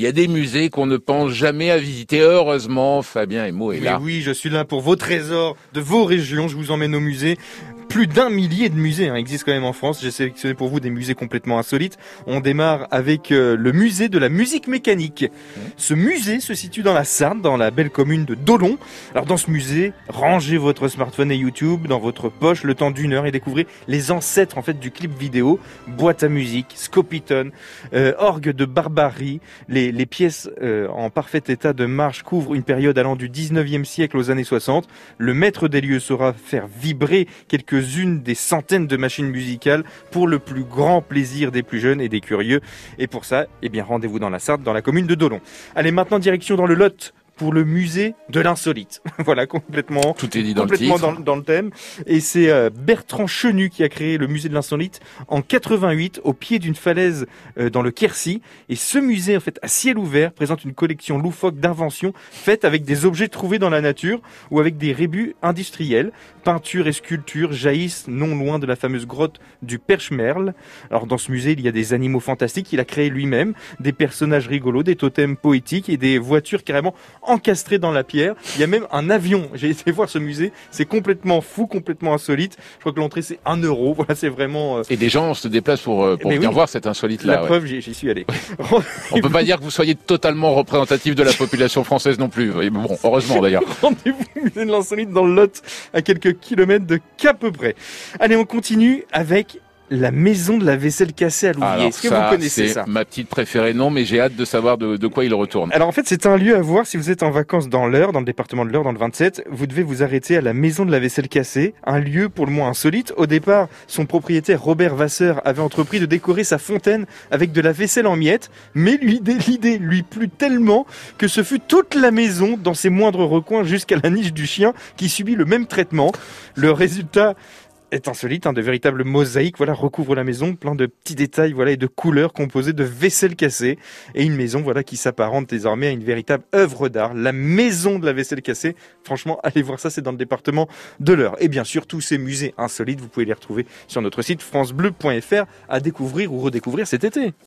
y a des musées qu'on ne pense jamais à visiter. Heureusement, Fabien Emo est Mais là. oui, je suis là pour vos trésors de vos régions. Je vous emmène au musée. Plus d'un millier de musées hein, existent quand même en France. J'ai sélectionné pour vous des musées complètement insolites. On démarre avec euh, le musée de la musique mécanique. Ce musée se situe dans la Sarthe, dans la belle commune de Dolon. Alors dans ce musée, rangez votre smartphone et YouTube dans votre poche le temps d'une heure et découvrez les ancêtres en fait du clip vidéo, boîte à musique, scopiton, euh, orgue de barbarie. Les, les pièces euh, en parfait état de marche couvrent une période allant du 19e siècle aux années 60. Le maître des lieux saura faire vibrer quelques-unes des centaines de machines musicales pour le plus grand plaisir des plus jeunes et des curieux. Et pour ça, eh bien, rendez-vous dans la Sarthe, dans la commune de Dolon. Allez, maintenant direction dans le Lot pour le musée de l'insolite. voilà, complètement Tout est dit dans le complètement dans le thème. Et c'est euh, Bertrand Chenu qui a créé le musée de l'insolite en 88 au pied d'une falaise euh, dans le Quercy. Et ce musée, en fait, à ciel ouvert, présente une collection loufoque d'inventions faites avec des objets trouvés dans la nature ou avec des rébus industriels. Peintures et sculptures jaillissent non loin de la fameuse grotte du Perche-Merle. Alors dans ce musée, il y a des animaux fantastiques qu'il a créés lui-même, des personnages rigolos, des totems poétiques et des voitures carrément encastrées dans la pierre. Il y a même un avion. J'ai été voir ce musée. C'est complètement fou, complètement insolite. Je crois que l'entrée c'est un euro. Voilà, c'est vraiment euh, Et des gens se déplacent pour, euh, pour venir oui. voir cet insolite la là. preuve. j'y- suis allé. On peut pas dire que vous soyez totalement représentatif de la population française non plus. Bon, heureusement d'ailleurs. Rendez-vous musée de l'insolite dans le Lot, à quelques kilomètres de qu'à peu près. Allez, on continue avec la maison de la vaisselle cassée à Louviers. Est-ce que ça, vous connaissez c'est ça ma petite préférée, non, mais j'ai hâte de savoir de, de quoi il retourne. Alors en fait, c'est un lieu à voir si vous êtes en vacances dans l'Eure, dans le département de l'Eure, dans le 27. Vous devez vous arrêter à la maison de la vaisselle cassée, un lieu pour le moins insolite. Au départ, son propriétaire Robert Vasseur avait entrepris de décorer sa fontaine avec de la vaisselle en miettes, mais l'idée, l'idée lui plut tellement que ce fut toute la maison dans ses moindres recoins jusqu'à la niche du chien qui subit le même traitement. Le résultat est insolite, hein, de véritables mosaïques, voilà, recouvrent la maison, plein de petits détails, voilà, et de couleurs composées de vaisselle cassée, et une maison, voilà, qui s'apparente désormais à une véritable œuvre d'art, la maison de la vaisselle cassée. Franchement, allez voir ça, c'est dans le département de l'Eure. Et bien sûr, tous ces musées insolites, vous pouvez les retrouver sur notre site francebleu.fr à découvrir ou redécouvrir cet été.